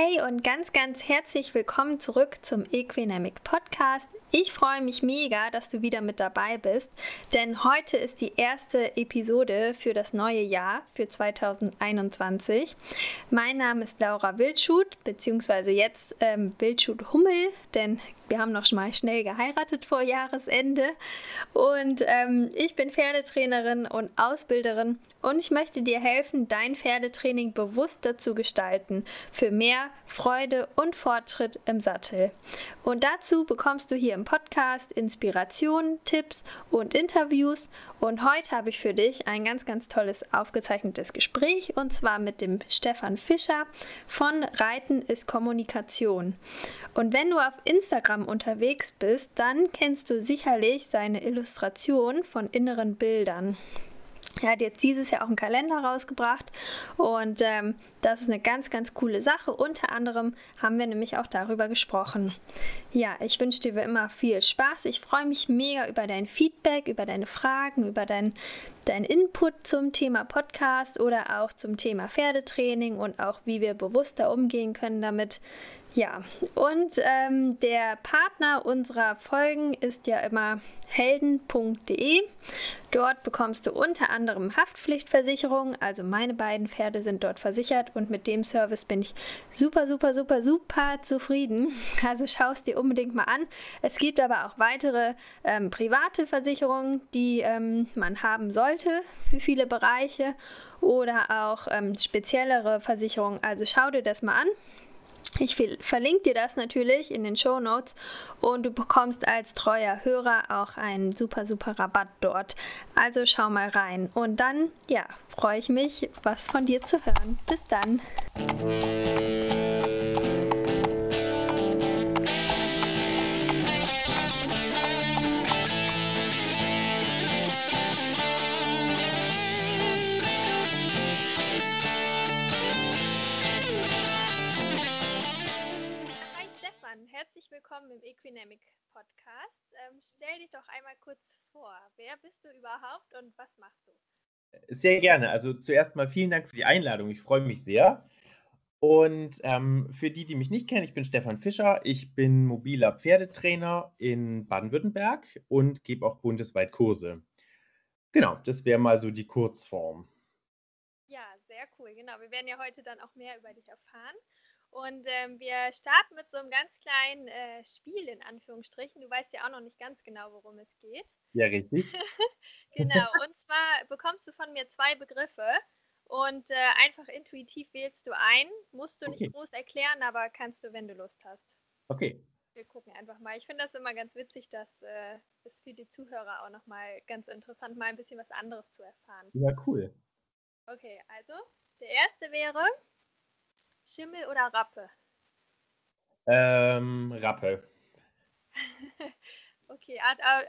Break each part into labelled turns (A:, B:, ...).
A: Hey und ganz, ganz herzlich willkommen zurück zum Equinamic Podcast. Ich freue mich mega, dass du wieder mit dabei bist, denn heute ist die erste Episode für das neue Jahr, für 2021. Mein Name ist Laura Wildschut, beziehungsweise jetzt ähm, Wildschut Hummel, denn wir haben noch mal schnell geheiratet vor Jahresende. Und ähm, ich bin Pferdetrainerin und Ausbilderin und ich möchte dir helfen, dein Pferdetraining bewusster zu gestalten, für mehr Freude und Fortschritt im Sattel. Und dazu bekommst du hier im Podcast Inspirationen, Tipps und Interviews. Und heute habe ich für dich ein ganz, ganz tolles aufgezeichnetes Gespräch und zwar mit dem Stefan Fischer von Reiten ist Kommunikation. Und wenn du auf Instagram unterwegs bist, dann kennst du sicherlich seine Illustration von inneren Bildern. Er hat jetzt dieses Jahr auch einen Kalender rausgebracht und ähm, das ist eine ganz, ganz coole Sache. Unter anderem haben wir nämlich auch darüber gesprochen. Ja, ich wünsche dir wie immer viel Spaß. Ich freue mich mega über dein Feedback, über deine Fragen, über dein, dein Input zum Thema Podcast oder auch zum Thema Pferdetraining und auch wie wir bewusster umgehen können damit. Ja, und ähm, der Partner unserer Folgen ist ja immer helden.de. Dort bekommst du unter anderem Haftpflichtversicherung, also meine beiden Pferde sind dort versichert und mit dem Service bin ich super, super, super, super zufrieden. Also schau es dir unbedingt mal an. Es gibt aber auch weitere ähm, private Versicherungen, die ähm, man haben sollte für viele Bereiche oder auch ähm, speziellere Versicherungen. Also schau dir das mal an. Ich verlinke dir das natürlich in den Show Notes und du bekommst als treuer Hörer auch einen super, super Rabatt dort. Also schau mal rein. Und dann, ja, freue ich mich, was von dir zu hören. Bis dann. Willkommen im Equinamic Podcast. Ähm, stell dich doch einmal kurz vor. Wer bist du überhaupt und was machst du?
B: Sehr gerne. Also zuerst mal vielen Dank für die Einladung. Ich freue mich sehr. Und ähm, für die, die mich nicht kennen, ich bin Stefan Fischer. Ich bin mobiler Pferdetrainer in Baden-Württemberg und gebe auch bundesweit Kurse. Genau, das wäre mal so die Kurzform.
A: Ja, sehr cool. Genau, wir werden ja heute dann auch mehr über dich erfahren. Und ähm, wir starten mit so einem ganz kleinen äh, Spiel in Anführungsstrichen. Du weißt ja auch noch nicht ganz genau, worum es geht.
B: Ja, richtig.
A: genau. Und zwar bekommst du von mir zwei Begriffe und äh, einfach intuitiv wählst du ein. Musst du okay. nicht groß erklären, aber kannst du, wenn du Lust hast.
B: Okay.
A: Wir gucken einfach mal. Ich finde das immer ganz witzig, dass äh, es für die Zuhörer auch nochmal ganz interessant, mal ein bisschen was anderes zu erfahren.
B: Ja, cool.
A: Okay, also der erste wäre Schimmel oder Rappe?
B: Ähm, Rappe.
A: okay,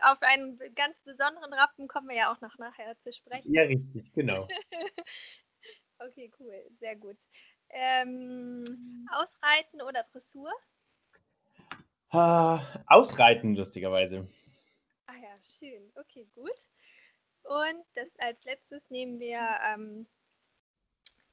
A: auf einen ganz besonderen Rappen kommen wir ja auch noch nachher zu sprechen.
B: Ja, richtig, genau.
A: okay, cool, sehr gut. Ähm, Ausreiten oder Dressur?
B: Uh, ausreiten, lustigerweise.
A: Ah ja, schön. Okay, gut. Und das als letztes nehmen wir ähm,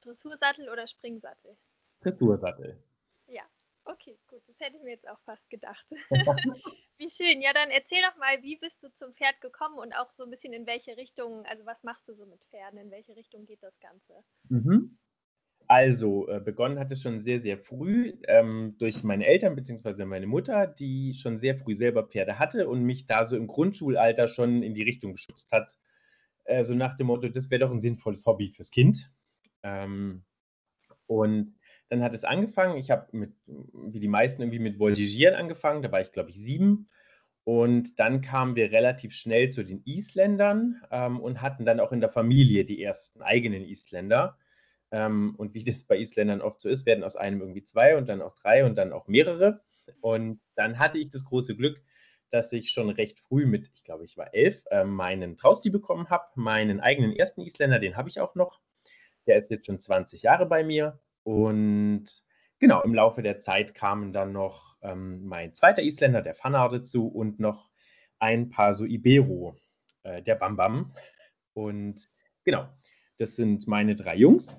A: Dressursattel oder Springsattel?
B: Dressursattel.
A: Ja, okay, gut. Das hätte ich mir jetzt auch fast gedacht. wie schön. Ja, dann erzähl doch mal, wie bist du zum Pferd gekommen und auch so ein bisschen in welche Richtung, also was machst du so mit Pferden? In welche Richtung geht das Ganze?
B: Mhm. Also, äh, begonnen hat es schon sehr, sehr früh ähm, durch meine Eltern bzw. meine Mutter, die schon sehr früh selber Pferde hatte und mich da so im Grundschulalter schon in die Richtung geschubst hat. Äh, so nach dem Motto, das wäre doch ein sinnvolles Hobby fürs Kind. Ähm, und dann hat es angefangen. Ich habe mit, wie die meisten, irgendwie mit Voltigieren angefangen. Da war ich, glaube ich, sieben. Und dann kamen wir relativ schnell zu den Isländern ähm, und hatten dann auch in der Familie die ersten eigenen Isländer. Ähm, und wie das bei Isländern oft so ist, werden aus einem irgendwie zwei und dann auch drei und dann auch mehrere. Und dann hatte ich das große Glück, dass ich schon recht früh mit, ich glaube, ich war elf, äh, meinen Trausti bekommen habe. Meinen eigenen ersten Isländer, den habe ich auch noch. Der ist jetzt schon 20 Jahre bei mir. Und genau, im Laufe der Zeit kamen dann noch ähm, mein zweiter Isländer, der Fanar, dazu und noch ein paar so Ibero, äh, der Bambam. Und genau, das sind meine drei Jungs.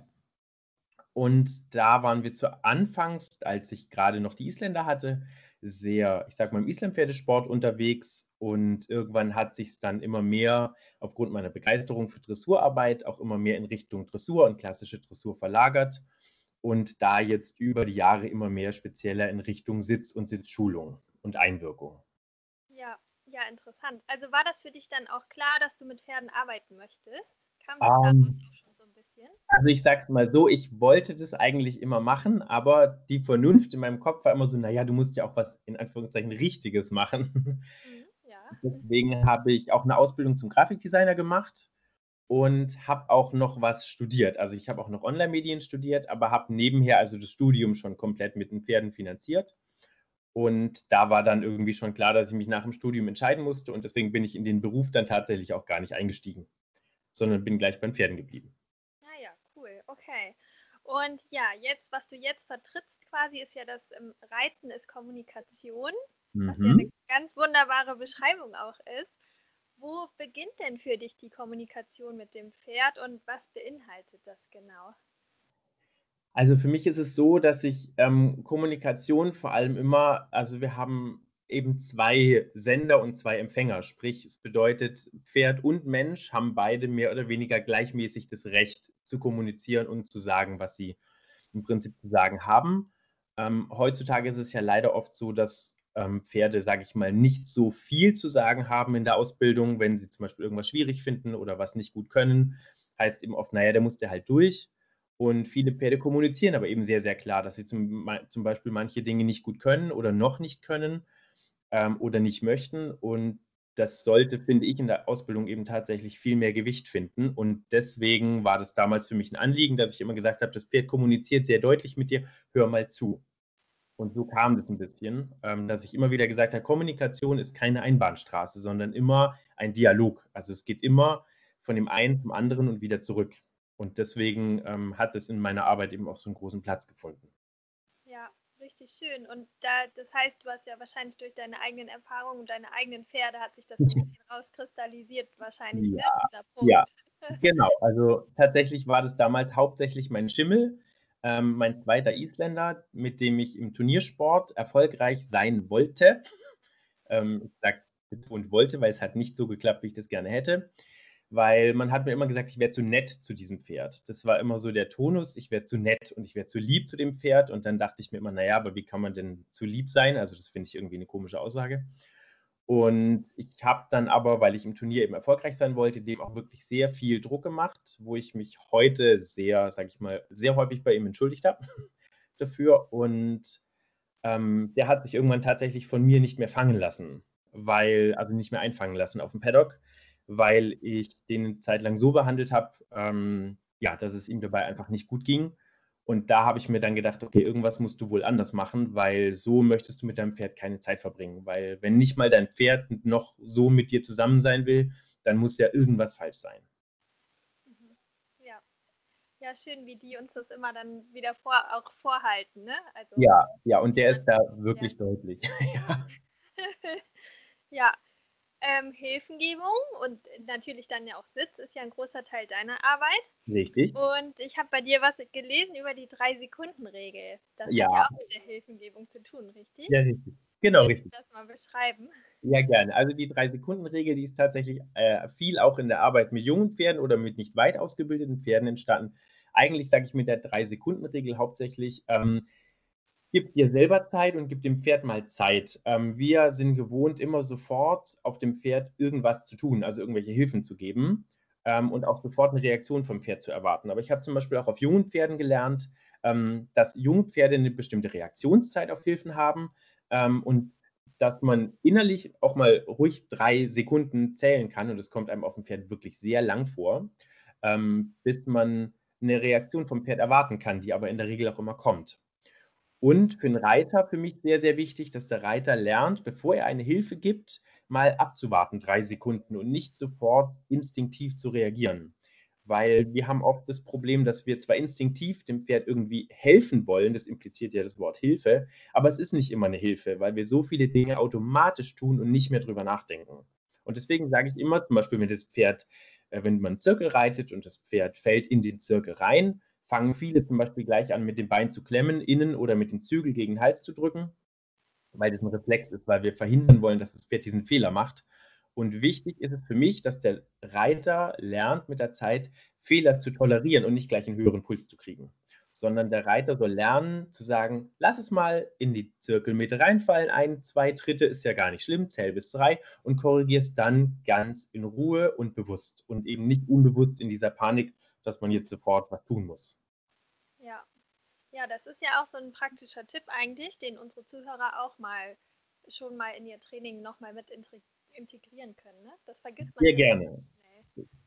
B: Und da waren wir zu Anfangs, als ich gerade noch die Isländer hatte, sehr, ich sag mal, im Islampferdesport unterwegs und irgendwann hat sich es dann immer mehr aufgrund meiner Begeisterung für Dressurarbeit auch immer mehr in Richtung Dressur und klassische Dressur verlagert und da jetzt über die Jahre immer mehr spezieller in Richtung Sitz und Sitzschulung und Einwirkung.
A: Ja, ja, interessant. Also war das für dich dann auch klar, dass du mit Pferden arbeiten möchtest? Kam das um, ähm, schon so ein
B: bisschen? Also ich sag's mal so, ich wollte das eigentlich immer machen, aber die Vernunft in meinem Kopf war immer so, naja, du musst ja auch was in Anführungszeichen Richtiges machen. Mhm, ja. Deswegen habe ich auch eine Ausbildung zum Grafikdesigner gemacht und habe auch noch was studiert. Also ich habe auch noch Online-Medien studiert, aber habe nebenher also das Studium schon komplett mit den Pferden finanziert. Und da war dann irgendwie schon klar, dass ich mich nach dem Studium entscheiden musste und deswegen bin ich in den Beruf dann tatsächlich auch gar nicht eingestiegen, sondern bin gleich beim Pferden geblieben.
A: Ah ja, cool, okay. Und ja, jetzt, was du jetzt vertrittst quasi, ist ja das ähm, Reiten ist Kommunikation, mhm. was ja mhm. eine ganz wunderbare Beschreibung auch ist. Wo beginnt denn für dich die Kommunikation mit dem Pferd und was beinhaltet das genau?
B: Also für mich ist es so, dass ich ähm, Kommunikation vor allem immer, also wir haben eben zwei Sender und zwei Empfänger. Sprich, es bedeutet, Pferd und Mensch haben beide mehr oder weniger gleichmäßig das Recht zu kommunizieren und zu sagen, was sie im Prinzip zu sagen haben. Ähm, heutzutage ist es ja leider oft so, dass ähm, Pferde, sage ich mal, nicht so viel zu sagen haben in der Ausbildung, wenn sie zum Beispiel irgendwas schwierig finden oder was nicht gut können. Heißt eben oft, naja, der muss der halt durch. Und viele Pferde kommunizieren aber eben sehr, sehr klar, dass sie zum, zum Beispiel manche Dinge nicht gut können oder noch nicht können ähm, oder nicht möchten. Und das sollte, finde ich, in der Ausbildung eben tatsächlich viel mehr Gewicht finden. Und deswegen war das damals für mich ein Anliegen, dass ich immer gesagt habe, das Pferd kommuniziert sehr deutlich mit dir, hör mal zu. Und so kam das ein bisschen, ähm, dass ich immer wieder gesagt habe, Kommunikation ist keine Einbahnstraße, sondern immer ein Dialog. Also es geht immer von dem einen zum anderen und wieder zurück. Und deswegen ähm, hat es in meiner Arbeit eben auch so einen großen Platz gefunden.
A: Ja, richtig schön. Und da, das heißt, du hast ja wahrscheinlich durch deine eigenen Erfahrungen und deine eigenen Pferde hat sich das ein bisschen rauskristallisiert, wahrscheinlich,
B: ne, ja, ne, Ja, genau. Also tatsächlich war das damals hauptsächlich mein Schimmel ähm, mein zweiter Isländer, mit dem ich im Turniersport erfolgreich sein wollte. Ähm, ich sage betont wollte, weil es hat nicht so geklappt, wie ich das gerne hätte. Weil man hat mir immer gesagt, ich wäre zu nett zu diesem Pferd. Das war immer so der Tonus, ich wäre zu nett und ich wäre zu lieb zu dem Pferd. Und dann dachte ich mir immer, naja, aber wie kann man denn zu lieb sein? Also das finde ich irgendwie eine komische Aussage. Und ich habe dann aber, weil ich im Turnier eben erfolgreich sein wollte, dem auch wirklich sehr viel Druck gemacht, wo ich mich heute sehr, sage ich mal, sehr häufig bei ihm entschuldigt habe dafür. Und ähm, der hat sich irgendwann tatsächlich von mir nicht mehr fangen lassen, weil, also nicht mehr einfangen lassen auf dem Paddock, weil ich den eine Zeit lang so behandelt habe, ähm, ja, dass es ihm dabei einfach nicht gut ging. Und da habe ich mir dann gedacht, okay, irgendwas musst du wohl anders machen, weil so möchtest du mit deinem Pferd keine Zeit verbringen. Weil wenn nicht mal dein Pferd noch so mit dir zusammen sein will, dann muss ja irgendwas falsch sein.
A: Mhm. Ja. Ja, schön, wie die uns das immer dann wieder vor, auch vorhalten. Ne?
B: Also, ja, ja, und der ist da wirklich ja. deutlich.
A: ja. ja, ähm, Hilfengebung und natürlich dann ja auch Sitz ist ja ein großer Teil deiner Arbeit.
B: Richtig.
A: Und ich habe bei dir was gelesen über die Drei-Sekunden-Regel. Das ja. hat ja auch mit der Hilfengebung zu tun, richtig?
B: Ja, richtig. Genau,
A: Willst
B: richtig.
A: Du das mal beschreiben?
B: Ja, gerne. Also die Drei-Sekunden-Regel, die ist tatsächlich äh, viel auch in der Arbeit mit jungen Pferden oder mit nicht weit ausgebildeten Pferden entstanden. Eigentlich sage ich mit der Drei-Sekunden-Regel hauptsächlich, ähm, gib dir selber Zeit und gib dem Pferd mal Zeit. Ähm, wir sind gewohnt, immer sofort auf dem Pferd irgendwas zu tun, also irgendwelche Hilfen zu geben ähm, und auch sofort eine Reaktion vom Pferd zu erwarten. Aber ich habe zum Beispiel auch auf jungen Pferden gelernt, ähm, dass junge Pferde eine bestimmte Reaktionszeit auf Hilfen haben ähm, und dass man innerlich auch mal ruhig drei Sekunden zählen kann, und es kommt einem auf dem Pferd wirklich sehr lang vor, ähm, bis man eine Reaktion vom Pferd erwarten kann, die aber in der Regel auch immer kommt. Und für den Reiter für mich sehr, sehr wichtig, dass der Reiter lernt, bevor er eine Hilfe gibt, mal abzuwarten, drei Sekunden und nicht sofort instinktiv zu reagieren. Weil wir haben oft das Problem, dass wir zwar instinktiv dem Pferd irgendwie helfen wollen, das impliziert ja das Wort Hilfe, aber es ist nicht immer eine Hilfe, weil wir so viele Dinge automatisch tun und nicht mehr drüber nachdenken. Und deswegen sage ich immer, zum Beispiel, wenn das Pferd, äh, wenn man Zirkel reitet und das Pferd fällt in den Zirkel rein, fangen viele zum Beispiel gleich an, mit dem Bein zu klemmen, innen oder mit dem Zügel gegen den Hals zu drücken, weil das ein Reflex ist, weil wir verhindern wollen, dass das Pferd diesen Fehler macht. Und wichtig ist es für mich, dass der Reiter lernt mit der Zeit, Fehler zu tolerieren und nicht gleich einen höheren Puls zu kriegen. Sondern der Reiter soll lernen zu sagen, lass es mal in die Zirkelmeter reinfallen, ein, zwei Tritte ist ja gar nicht schlimm, zähl bis drei und korrigier es dann ganz in Ruhe und bewusst und eben nicht unbewusst in dieser Panik, dass man jetzt sofort was tun muss.
A: Ja. Ja, das ist ja auch so ein praktischer Tipp eigentlich, den unsere Zuhörer auch mal schon mal in ihr Training nochmal mit integrieren können. Ne? Das vergisst man
B: Sehr gerne.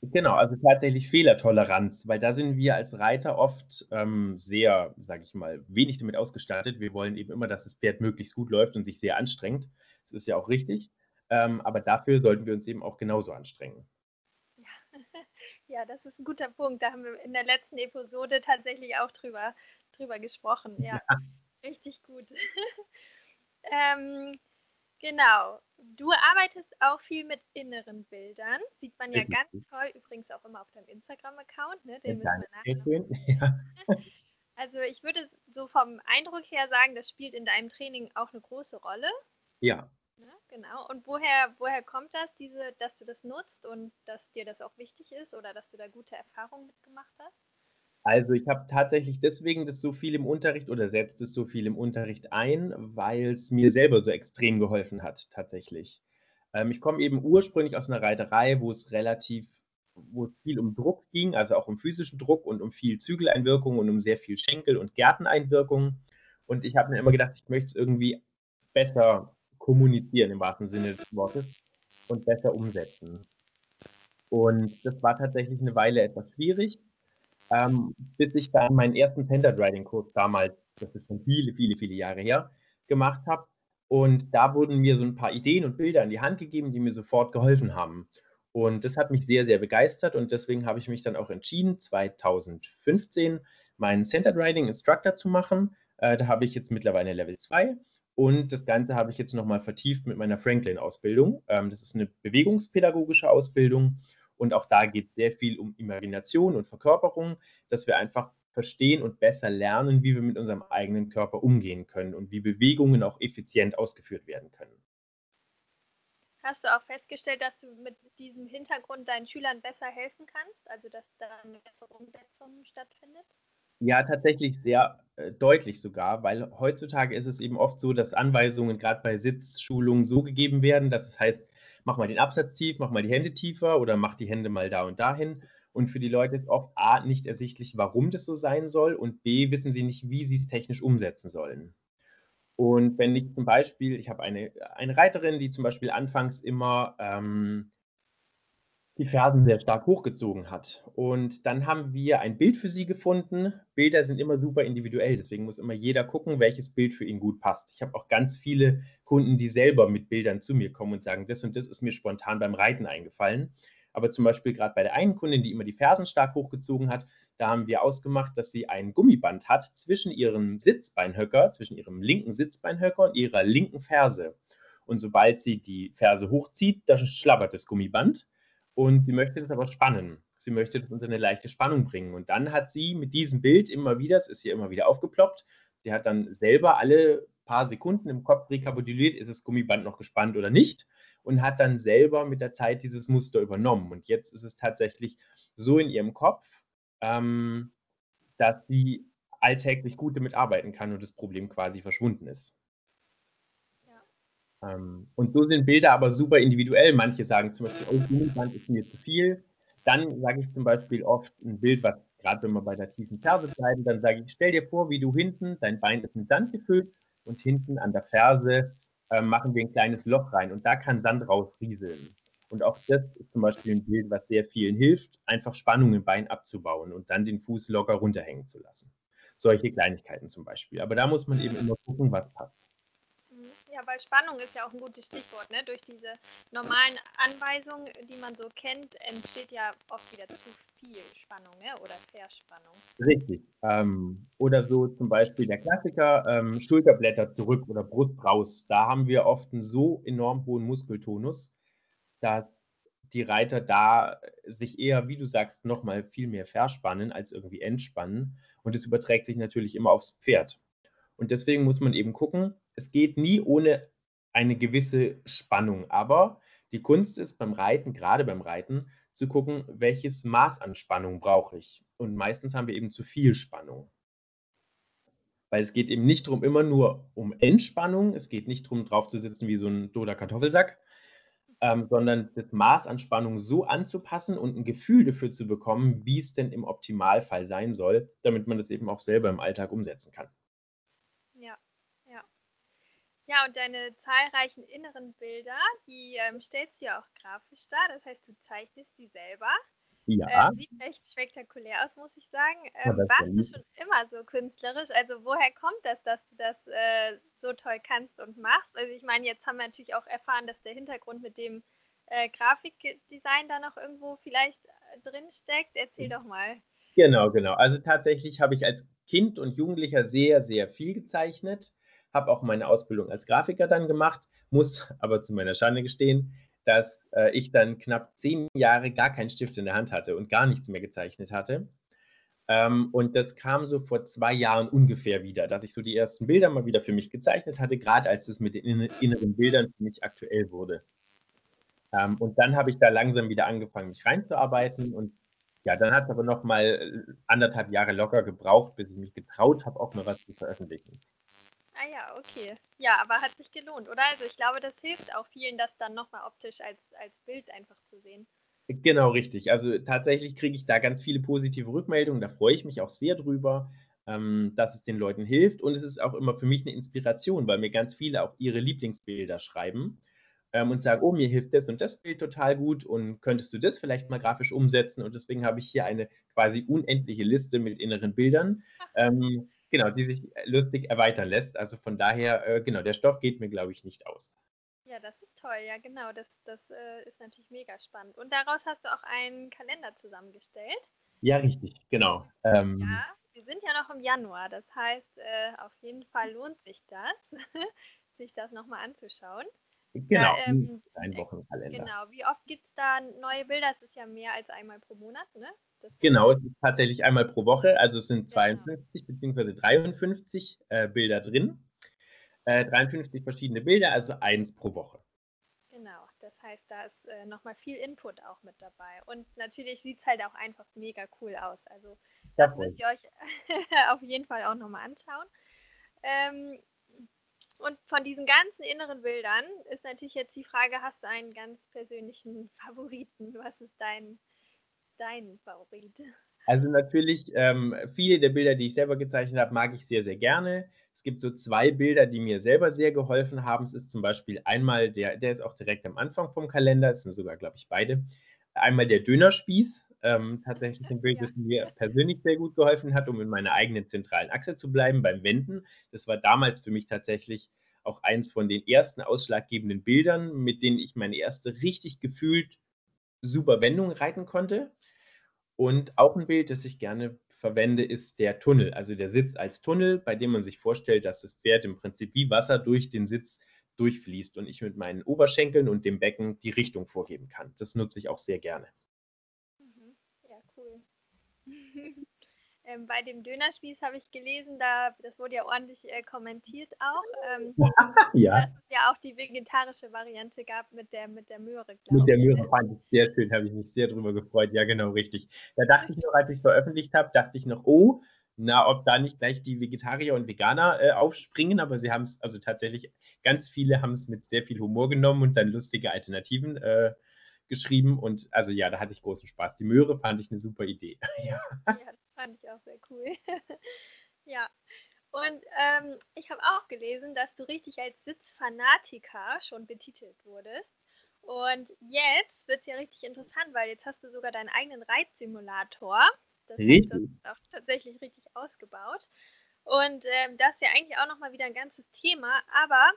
B: Genau, also tatsächlich Fehlertoleranz, weil da sind wir als Reiter oft ähm, sehr, sage ich mal, wenig damit ausgestattet. Wir wollen eben immer, dass das Pferd möglichst gut läuft und sich sehr anstrengt. Das ist ja auch richtig. Ähm, aber dafür sollten wir uns eben auch genauso anstrengen.
A: Ja. ja, das ist ein guter Punkt. Da haben wir in der letzten Episode tatsächlich auch drüber, drüber gesprochen. Ja, ja. richtig gut. ähm, Genau. Du arbeitest auch viel mit inneren Bildern. Sieht man ja ganz toll, übrigens auch immer auf deinem Instagram-Account, ne? Den
B: müssen wir nachher. Ja.
A: Also ich würde so vom Eindruck her sagen, das spielt in deinem Training auch eine große Rolle.
B: Ja.
A: Genau. Und woher, woher kommt das, diese, dass du das nutzt und dass dir das auch wichtig ist oder dass du da gute Erfahrungen mitgemacht hast?
B: Also ich habe tatsächlich deswegen das so viel im Unterricht oder setzt es so viel im Unterricht ein, weil es mir selber so extrem geholfen hat, tatsächlich. Ähm, ich komme eben ursprünglich aus einer Reiterei, wo es relativ, wo es viel um Druck ging, also auch um physischen Druck und um viel Zügeleinwirkung und um sehr viel Schenkel- und Gärteneinwirkung. Und ich habe mir immer gedacht, ich möchte es irgendwie besser kommunizieren im wahrsten Sinne des Wortes und besser umsetzen. Und das war tatsächlich eine Weile etwas schwierig ähm, bis ich dann meinen ersten Centered Riding Kurs damals, das ist schon viele, viele, viele Jahre her, gemacht habe. Und da wurden mir so ein paar Ideen und Bilder in die Hand gegeben, die mir sofort geholfen haben. Und das hat mich sehr, sehr begeistert und deswegen habe ich mich dann auch entschieden, 2015 meinen Centered Riding Instructor zu machen. Äh, da habe ich jetzt mittlerweile Level 2 und das Ganze habe ich jetzt nochmal vertieft mit meiner Franklin-Ausbildung. Ähm, das ist eine bewegungspädagogische Ausbildung und auch da geht es sehr viel um Imagination und Verkörperung, dass wir einfach verstehen und besser lernen, wie wir mit unserem eigenen Körper umgehen können und wie Bewegungen auch effizient ausgeführt werden können.
A: Hast du auch festgestellt, dass du mit diesem Hintergrund deinen Schülern besser helfen kannst, also dass da eine bessere Umsetzung stattfindet?
B: Ja, tatsächlich sehr deutlich sogar, weil heutzutage ist es eben oft so, dass Anweisungen gerade bei Sitzschulungen so gegeben werden, dass es heißt, mach mal den Absatz tief, mach mal die Hände tiefer oder mach die Hände mal da und dahin. Und für die Leute ist oft A nicht ersichtlich, warum das so sein soll und B wissen sie nicht, wie sie es technisch umsetzen sollen. Und wenn ich zum Beispiel, ich habe eine, eine Reiterin, die zum Beispiel anfangs immer ähm, die Fersen sehr stark hochgezogen hat. Und dann haben wir ein Bild für sie gefunden. Bilder sind immer super individuell, deswegen muss immer jeder gucken, welches Bild für ihn gut passt. Ich habe auch ganz viele Kunden, die selber mit Bildern zu mir kommen und sagen, das und das ist mir spontan beim Reiten eingefallen. Aber zum Beispiel gerade bei der einen Kundin, die immer die Fersen stark hochgezogen hat, da haben wir ausgemacht, dass sie ein Gummiband hat zwischen ihrem Sitzbeinhöcker, zwischen ihrem linken Sitzbeinhöcker und ihrer linken Ferse. Und sobald sie die Ferse hochzieht, da schlabbert das Gummiband und sie möchte das aber spannen. Sie möchte das unter eine leichte Spannung bringen. Und dann hat sie mit diesem Bild immer wieder, es ist hier immer wieder aufgeploppt, sie hat dann selber alle paar Sekunden im Kopf rekapituliert, ist das Gummiband noch gespannt oder nicht und hat dann selber mit der Zeit dieses Muster übernommen. Und jetzt ist es tatsächlich so in ihrem Kopf, ähm, dass sie alltäglich gut damit arbeiten kann und das Problem quasi verschwunden ist. Ähm, und so sind Bilder aber super individuell. Manche sagen zum Beispiel, oh, Gummiband ist mir zu viel. Dann sage ich zum Beispiel oft ein Bild, was gerade wenn wir bei der tiefen Ferse bleiben, dann sage ich, stell dir vor, wie du hinten, dein Bein ist mit Sand gefüllt und hinten an der Ferse äh, machen wir ein kleines Loch rein und da kann Sand rausrieseln. Und auch das ist zum Beispiel ein Bild, was sehr vielen hilft, einfach Spannung im Bein abzubauen und dann den Fuß locker runterhängen zu lassen. Solche Kleinigkeiten zum Beispiel. Aber da muss man eben immer gucken, was passt.
A: Ja, weil Spannung ist ja auch ein gutes Stichwort. Ne? Durch diese normalen Anweisungen, die man so kennt, entsteht ja oft wieder zu viel Spannung ne? oder Verspannung.
B: Richtig. Ähm, oder so zum Beispiel der Klassiker, ähm, Schulterblätter zurück oder Brust raus. Da haben wir oft einen so enorm hohen Muskeltonus, dass die Reiter da sich eher, wie du sagst, nochmal viel mehr verspannen als irgendwie entspannen. Und es überträgt sich natürlich immer aufs Pferd. Und deswegen muss man eben gucken, es geht nie ohne eine gewisse Spannung. Aber die Kunst ist beim Reiten, gerade beim Reiten, zu gucken, welches Maß an Spannung brauche ich. Und meistens haben wir eben zu viel Spannung. Weil es geht eben nicht darum, immer nur um Entspannung. Es geht nicht darum, drauf zu sitzen wie so ein toter Kartoffelsack, ähm, sondern das Maß an Spannung so anzupassen und ein Gefühl dafür zu bekommen, wie es denn im Optimalfall sein soll, damit man das eben auch selber im Alltag umsetzen kann.
A: Ja, und deine zahlreichen inneren Bilder, die ähm, stellst du ja auch grafisch dar. Das heißt, du zeichnest sie selber.
B: Ja.
A: Ähm, sieht recht spektakulär aus, muss ich sagen. Ähm, ja, warst du schon immer so künstlerisch? Also woher kommt das, dass du das äh, so toll kannst und machst? Also ich meine, jetzt haben wir natürlich auch erfahren, dass der Hintergrund mit dem äh, Grafikdesign da noch irgendwo vielleicht äh, drin steckt. Erzähl doch mal.
B: Genau, genau. Also tatsächlich habe ich als Kind und Jugendlicher sehr, sehr viel gezeichnet. Habe auch meine Ausbildung als Grafiker dann gemacht, muss aber zu meiner Schande gestehen, dass äh, ich dann knapp zehn Jahre gar keinen Stift in der Hand hatte und gar nichts mehr gezeichnet hatte. Ähm, und das kam so vor zwei Jahren ungefähr wieder, dass ich so die ersten Bilder mal wieder für mich gezeichnet hatte, gerade als es mit den inneren Bildern für mich aktuell wurde. Ähm, und dann habe ich da langsam wieder angefangen, mich reinzuarbeiten. Und ja, dann hat es aber noch mal äh, anderthalb Jahre locker gebraucht, bis ich mich getraut habe, auch mal was zu veröffentlichen.
A: Ah ja, okay. Ja, aber hat sich gelohnt, oder? Also ich glaube, das hilft auch vielen, das dann nochmal optisch als, als Bild einfach zu sehen.
B: Genau, richtig. Also tatsächlich kriege ich da ganz viele positive Rückmeldungen. Da freue ich mich auch sehr drüber, ähm, dass es den Leuten hilft. Und es ist auch immer für mich eine Inspiration, weil mir ganz viele auch ihre Lieblingsbilder schreiben ähm, und sagen, oh, mir hilft das und das Bild total gut und könntest du das vielleicht mal grafisch umsetzen? Und deswegen habe ich hier eine quasi unendliche Liste mit inneren Bildern. Ähm, genau, die sich lustig erweitern lässt. Also von daher, äh, genau, der Stoff geht mir, glaube ich, nicht aus.
A: Ja, das ist toll, ja genau, das, das äh, ist natürlich mega spannend. Und daraus hast du auch einen Kalender zusammengestellt.
B: Ja, richtig, genau.
A: Ähm, ja, wir sind ja noch im Januar, das heißt, äh, auf jeden Fall lohnt sich das, sich das nochmal anzuschauen.
B: Genau, da, ähm, ein Wochenkalender.
A: Genau, wie oft gibt es da neue Bilder? Es ist ja mehr als einmal pro Monat, ne?
B: Das genau, es ist tatsächlich einmal pro Woche, also es sind 52 genau. bzw. 53 äh, Bilder drin. Äh, 53 verschiedene Bilder, also eins pro Woche.
A: Genau, das heißt, da ist äh, nochmal viel Input auch mit dabei. Und natürlich sieht es halt auch einfach mega cool aus. Also das müsst ihr euch auf jeden Fall auch nochmal anschauen. Ähm, und von diesen ganzen inneren Bildern ist natürlich jetzt die Frage, hast du einen ganz persönlichen Favoriten? Was ist dein, dein Favorit?
B: Also natürlich, ähm, viele der Bilder, die ich selber gezeichnet habe, mag ich sehr, sehr gerne. Es gibt so zwei Bilder, die mir selber sehr geholfen haben. Es ist zum Beispiel einmal der, der ist auch direkt am Anfang vom Kalender, es sind sogar, glaube ich, beide. Einmal der Dönerspieß, ähm, tatsächlich ein Bild, das mir persönlich sehr gut geholfen hat, um in meiner eigenen zentralen Achse zu bleiben beim Wenden. Das war damals für mich tatsächlich auch eins von den ersten ausschlaggebenden Bildern, mit denen ich meine erste richtig gefühlt super Wendung reiten konnte. Und auch ein Bild, das ich gerne verwende, ist der Tunnel, also der Sitz als Tunnel, bei dem man sich vorstellt, dass das Pferd im Prinzip wie Wasser durch den Sitz durchfließt und ich mit meinen Oberschenkeln und dem Becken die Richtung vorgeben kann. Das nutze ich auch sehr gerne.
A: Mhm. Ja, cool. ähm, bei dem Dönerspieß habe ich gelesen, da, das wurde ja ordentlich äh, kommentiert auch, ähm, ja. dass es ja auch die vegetarische Variante gab mit der, mit der Möhre,
B: Mit der Möhre fand ich sehr schön, habe ich mich sehr drüber gefreut. Ja, genau, richtig. Da dachte ich noch, als ich es veröffentlicht habe, dachte ich noch, oh, na, ob da nicht gleich die Vegetarier und Veganer äh, aufspringen, aber sie haben es, also tatsächlich, ganz viele haben es mit sehr viel Humor genommen und dann lustige Alternativen äh, geschrieben. Und also ja, da hatte ich großen Spaß. Die Möhre fand ich eine super Idee.
A: ja. ja, Fand ich auch sehr cool. ja. Und ähm, ich habe auch gelesen, dass du richtig als Sitzfanatiker schon betitelt wurdest. Und jetzt wird es ja richtig interessant, weil jetzt hast du sogar deinen eigenen Reitsimulator. Das richtig. heißt, das ist auch tatsächlich richtig ausgebaut. Und ähm, das ist ja eigentlich auch nochmal wieder ein ganzes Thema. Aber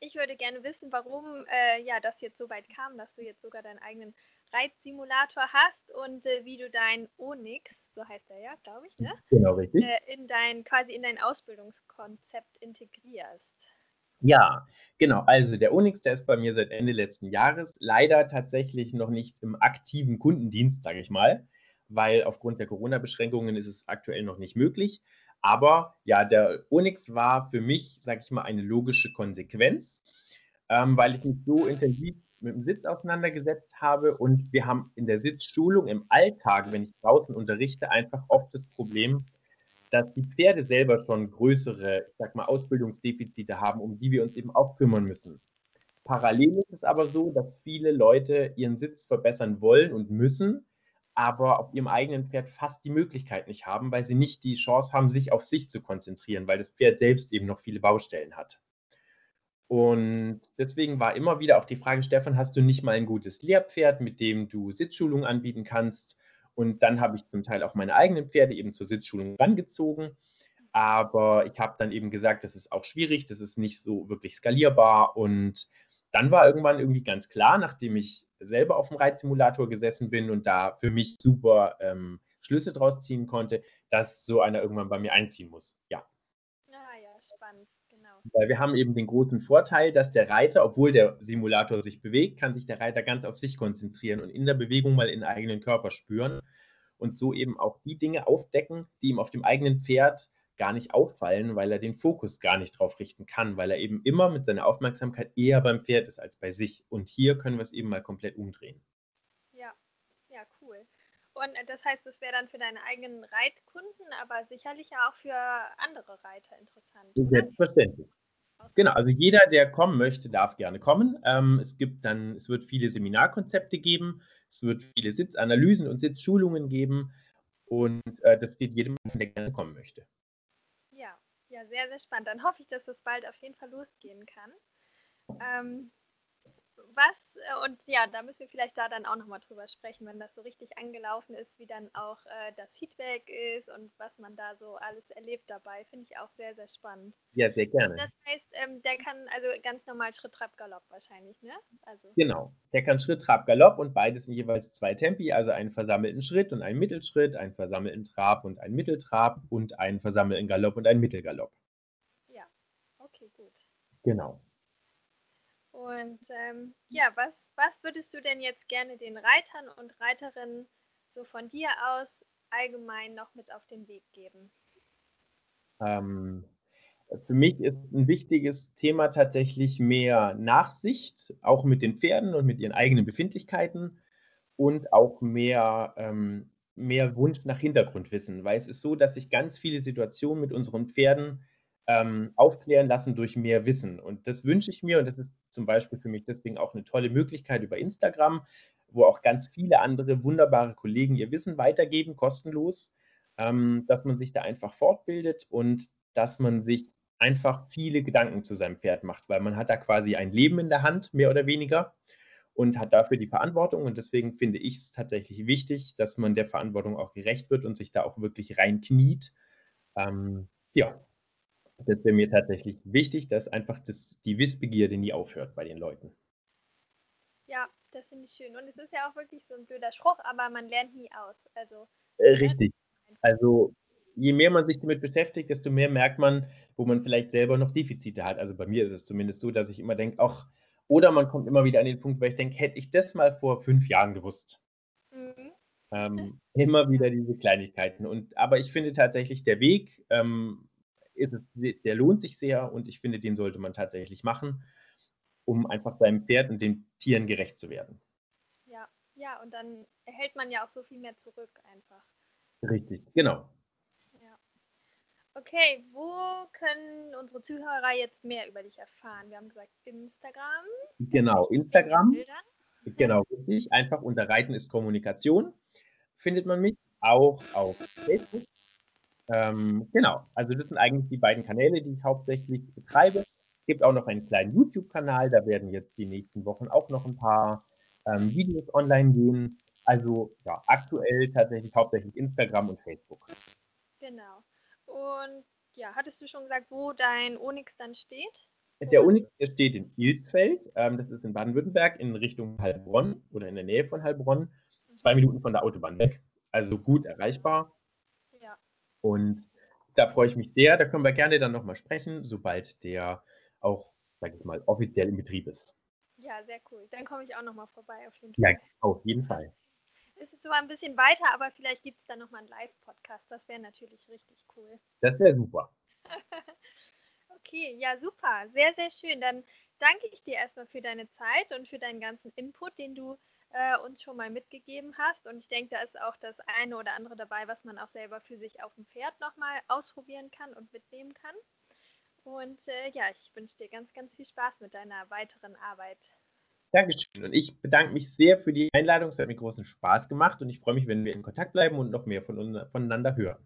A: ich würde gerne wissen, warum äh, ja, das jetzt so weit kam, dass du jetzt sogar deinen eigenen Reitsimulator hast und äh, wie du dein Onyx, so heißt er ja, glaube ich, ne?
B: Genau, richtig.
A: Äh, in dein, quasi in dein Ausbildungskonzept integrierst.
B: Ja, genau. Also der Onyx, der ist bei mir seit Ende letzten Jahres leider tatsächlich noch nicht im aktiven Kundendienst, sage ich mal, weil aufgrund der Corona-Beschränkungen ist es aktuell noch nicht möglich. Aber ja, der Onyx war für mich, sage ich mal, eine logische Konsequenz, ähm, weil ich mich so intensiv mit dem Sitz auseinandergesetzt habe und wir haben in der Sitzschulung im Alltag, wenn ich draußen unterrichte, einfach oft das Problem, dass die Pferde selber schon größere, ich sag mal, Ausbildungsdefizite haben, um die wir uns eben auch kümmern müssen. Parallel ist es aber so, dass viele Leute ihren Sitz verbessern wollen und müssen, aber auf ihrem eigenen Pferd fast die Möglichkeit nicht haben, weil sie nicht die Chance haben, sich auf sich zu konzentrieren, weil das Pferd selbst eben noch viele Baustellen hat. Und deswegen war immer wieder auch die Frage, Stefan, hast du nicht mal ein gutes Lehrpferd, mit dem du Sitzschulungen anbieten kannst? Und dann habe ich zum Teil auch meine eigenen Pferde eben zur Sitzschulung rangezogen. Aber ich habe dann eben gesagt, das ist auch schwierig, das ist nicht so wirklich skalierbar. Und dann war irgendwann irgendwie ganz klar, nachdem ich selber auf dem Reitsimulator gesessen bin und da für mich super ähm, Schlüsse draus ziehen konnte, dass so einer irgendwann bei mir einziehen muss. Ja. Weil wir haben eben den großen Vorteil, dass der Reiter, obwohl der Simulator sich bewegt, kann sich der Reiter ganz auf sich konzentrieren und in der Bewegung mal in den eigenen Körper spüren und so eben auch die Dinge aufdecken, die ihm auf dem eigenen Pferd gar nicht auffallen, weil er den Fokus gar nicht drauf richten kann, weil er eben immer mit seiner Aufmerksamkeit eher beim Pferd ist als bei sich. Und hier können wir es eben mal komplett umdrehen.
A: Und äh, das heißt, das wäre dann für deine eigenen Reitkunden, aber sicherlich auch für andere Reiter interessant.
B: Selbstverständlich. Genau, also jeder, der kommen möchte, darf gerne kommen. Ähm, es gibt dann, es wird viele Seminarkonzepte geben, es wird viele Sitzanalysen und Sitzschulungen geben und äh, das steht jedem der gerne kommen möchte.
A: Ja, ja, sehr, sehr spannend. Dann hoffe ich, dass es bald auf jeden Fall losgehen kann. Ähm, was, äh, und ja, da müssen wir vielleicht da dann auch nochmal drüber sprechen, wenn das so richtig angelaufen ist, wie dann auch äh, das Feedback ist und was man da so alles erlebt dabei, finde ich auch sehr, sehr spannend.
B: Ja, sehr gerne.
A: Das heißt, ähm, der kann also ganz normal Schritt, Trab, Galopp wahrscheinlich, ne?
B: Also. Genau, der kann Schritt, Trab, Galopp und beides in jeweils zwei Tempi, also einen versammelten Schritt und einen Mittelschritt, einen versammelten Trab und einen Mitteltrab und einen versammelten Galopp und einen Mittelgalopp.
A: Ja, okay, gut.
B: Genau.
A: Und ähm, ja, was, was würdest du denn jetzt gerne den Reitern und Reiterinnen so von dir aus allgemein noch mit auf den Weg geben?
B: Ähm, für mich ist ein wichtiges Thema tatsächlich mehr Nachsicht, auch mit den Pferden und mit ihren eigenen Befindlichkeiten und auch mehr, ähm, mehr Wunsch nach Hintergrundwissen, weil es ist so, dass sich ganz viele Situationen mit unseren Pferden ähm, aufklären lassen durch mehr Wissen. Und das wünsche ich mir und das ist zum Beispiel für mich deswegen auch eine tolle Möglichkeit über Instagram, wo auch ganz viele andere wunderbare Kollegen ihr Wissen weitergeben, kostenlos, ähm, dass man sich da einfach fortbildet und dass man sich einfach viele Gedanken zu seinem Pferd macht, weil man hat da quasi ein Leben in der Hand, mehr oder weniger, und hat dafür die Verantwortung. Und deswegen finde ich es tatsächlich wichtig, dass man der Verantwortung auch gerecht wird und sich da auch wirklich reinkniet. Ähm, ja, das wäre mir tatsächlich wichtig, dass einfach das, die Wissbegierde nie aufhört bei den Leuten.
A: Ja, das finde ich schön. Und es ist ja auch wirklich so ein blöder Spruch, aber man lernt nie aus. Also,
B: äh, richtig. Also je mehr man sich damit beschäftigt, desto mehr merkt man, wo man vielleicht selber noch Defizite hat. Also bei mir ist es zumindest so, dass ich immer denke, ach, oder man kommt immer wieder an den Punkt, weil ich denke, hätte ich das mal vor fünf Jahren gewusst. Mhm. Ähm, immer wieder diese Kleinigkeiten. Und aber ich finde tatsächlich der Weg, ähm, ist es, der lohnt sich sehr und ich finde, den sollte man tatsächlich machen, um einfach seinem Pferd und den Tieren gerecht zu werden.
A: Ja, ja, und dann erhält man ja auch so viel mehr zurück einfach.
B: Richtig, genau.
A: Ja. Okay, wo können unsere Zuhörer jetzt mehr über dich erfahren? Wir haben gesagt Instagram.
B: Genau, Instagram. Genau, richtig. Einfach unter Reiten ist Kommunikation findet man mich. Auch auf Facebook ähm, genau, also das sind eigentlich die beiden Kanäle, die ich hauptsächlich betreibe. Es gibt auch noch einen kleinen YouTube-Kanal, da werden jetzt die nächsten Wochen auch noch ein paar ähm, Videos online gehen. Also ja, aktuell tatsächlich hauptsächlich Instagram und Facebook.
A: Genau. Und ja, hattest du schon gesagt, wo dein Onyx dann steht?
B: Der Onyx der steht in Ilsfeld, ähm, das ist in Baden-Württemberg in Richtung Heilbronn oder in der Nähe von Heilbronn, zwei Minuten von der Autobahn weg. Also gut erreichbar. Und da freue ich mich sehr. Da können wir gerne dann nochmal sprechen, sobald der auch sage ich mal, offiziell im Betrieb ist.
A: Ja, sehr cool. Dann komme ich auch nochmal vorbei, auf jeden Fall.
B: Ja, auf jeden Fall.
A: Es ist zwar ein bisschen weiter, aber vielleicht gibt es dann nochmal einen Live-Podcast. Das wäre natürlich richtig cool.
B: Das wäre super.
A: okay, ja, super. Sehr, sehr schön. Dann danke ich dir erstmal für deine Zeit und für deinen ganzen Input, den du äh, uns schon mal mitgegeben hast. Und ich denke, da ist auch das eine oder andere dabei, was man auch selber für sich auf dem Pferd nochmal ausprobieren kann und mitnehmen kann. Und äh, ja, ich wünsche dir ganz, ganz viel Spaß mit deiner weiteren Arbeit.
B: Dankeschön. Und ich bedanke mich sehr für die Einladung. Es hat mir großen Spaß gemacht und ich freue mich, wenn wir in Kontakt bleiben und noch mehr von, voneinander hören.